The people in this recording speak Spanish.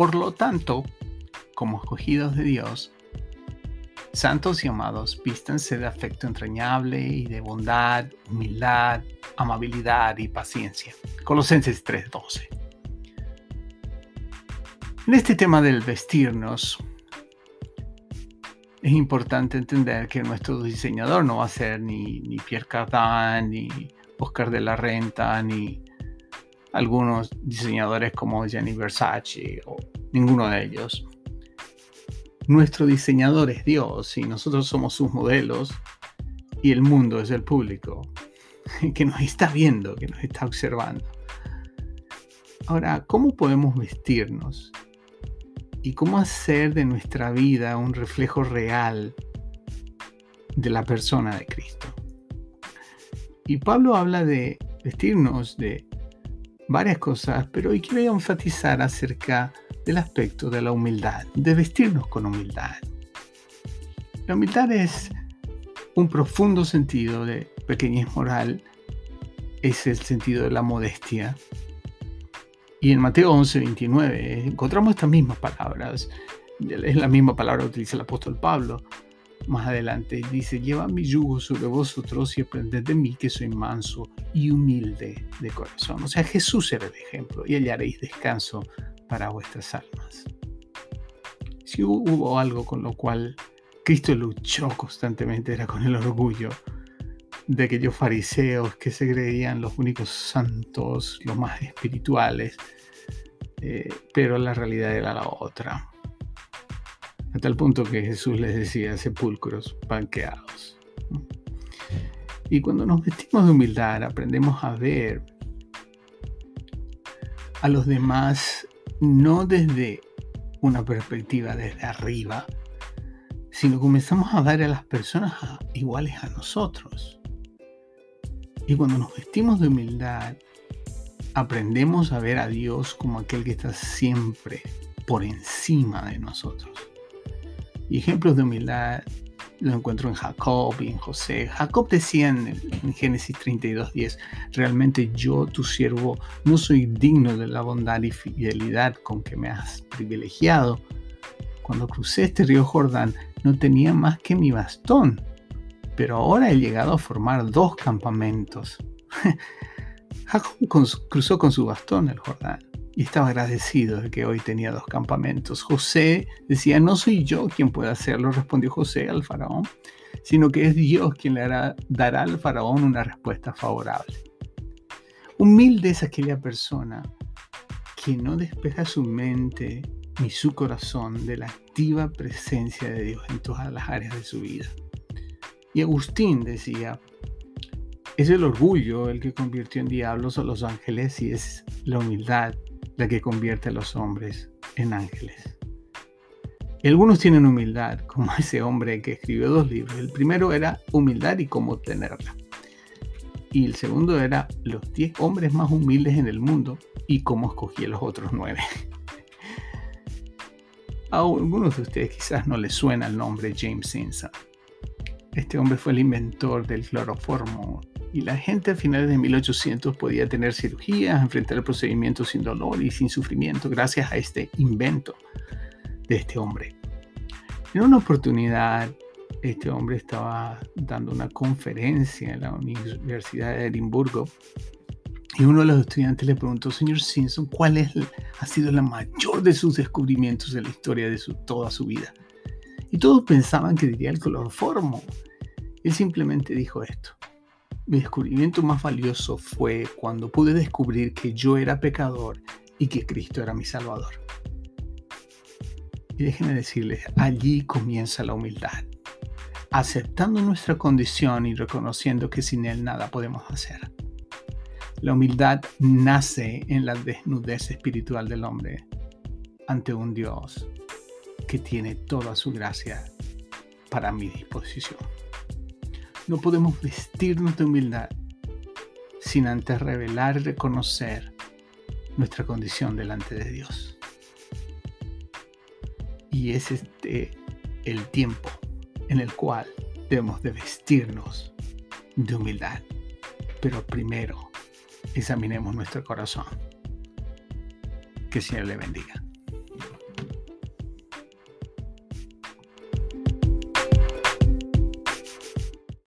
Por lo tanto, como escogidos de Dios, santos y amados, vístanse de afecto entrañable y de bondad, humildad, amabilidad y paciencia. Colosenses 3:12. En este tema del vestirnos, es importante entender que nuestro diseñador no va a ser ni, ni Pierre Cardin, ni Oscar de la Renta, ni algunos diseñadores como Gianni Versace o ninguno de ellos. Nuestro diseñador es Dios y nosotros somos sus modelos y el mundo es el público que nos está viendo, que nos está observando. Ahora, ¿cómo podemos vestirnos? ¿Y cómo hacer de nuestra vida un reflejo real de la persona de Cristo? Y Pablo habla de vestirnos de varias cosas, pero quiero enfatizar acerca del aspecto de la humildad, de vestirnos con humildad. La humildad es un profundo sentido de pequeñez moral, es el sentido de la modestia. Y en Mateo 11, 29 encontramos estas mismas palabras. Es la misma palabra que utiliza el apóstol Pablo más adelante dice, lleva mi yugo sobre vosotros y aprended de mí que soy manso y humilde de corazón. O sea, Jesús era el ejemplo y hallaréis descanso para vuestras almas. Si hubo algo con lo cual Cristo luchó constantemente era con el orgullo de aquellos fariseos que se creían los únicos santos, los más espirituales, eh, pero la realidad era la otra a tal punto que Jesús les decía sepulcros banqueados. Y cuando nos vestimos de humildad, aprendemos a ver a los demás no desde una perspectiva desde arriba, sino comenzamos a ver a las personas iguales a nosotros. Y cuando nos vestimos de humildad, aprendemos a ver a Dios como aquel que está siempre por encima de nosotros. Y ejemplos de humildad lo encuentro en Jacob y en José. Jacob decía en, en Génesis 32:10, realmente yo, tu siervo, no soy digno de la bondad y fidelidad con que me has privilegiado. Cuando crucé este río Jordán no tenía más que mi bastón, pero ahora he llegado a formar dos campamentos. Jacob cruzó con su bastón el Jordán y estaba agradecido de que hoy tenía dos campamentos. José decía, no soy yo quien puede hacerlo, respondió José al faraón, sino que es Dios quien le hará, dará al faraón una respuesta favorable. Humilde es aquella persona que no despeja su mente ni su corazón de la activa presencia de Dios en todas las áreas de su vida. Y Agustín decía, es el orgullo el que convirtió en diablos a los ángeles y es la humildad la que convierte a los hombres en ángeles. Algunos tienen humildad, como ese hombre que escribió dos libros. El primero era humildad y cómo tenerla. Y el segundo era los 10 hombres más humildes en el mundo y cómo escogí a los otros nueve. A algunos de ustedes quizás no les suena el nombre James Simpson. Este hombre fue el inventor del cloroformo y la gente a finales de 1800 podía tener cirugías, enfrentar el procedimiento sin dolor y sin sufrimiento gracias a este invento de este hombre. En una oportunidad, este hombre estaba dando una conferencia en la Universidad de Edimburgo y uno de los estudiantes le preguntó, señor Simpson, ¿cuál es, ha sido la mayor de sus descubrimientos en la historia de su, toda su vida? Y todos pensaban que diría el cloroformo. Él simplemente dijo esto. Mi descubrimiento más valioso fue cuando pude descubrir que yo era pecador y que Cristo era mi Salvador. Y déjenme decirles, allí comienza la humildad, aceptando nuestra condición y reconociendo que sin Él nada podemos hacer. La humildad nace en la desnudez espiritual del hombre ante un Dios que tiene toda su gracia para mi disposición. No podemos vestirnos de humildad sin antes revelar y reconocer nuestra condición delante de Dios. Y es este el tiempo en el cual debemos de vestirnos de humildad. Pero primero examinemos nuestro corazón. Que el Señor le bendiga.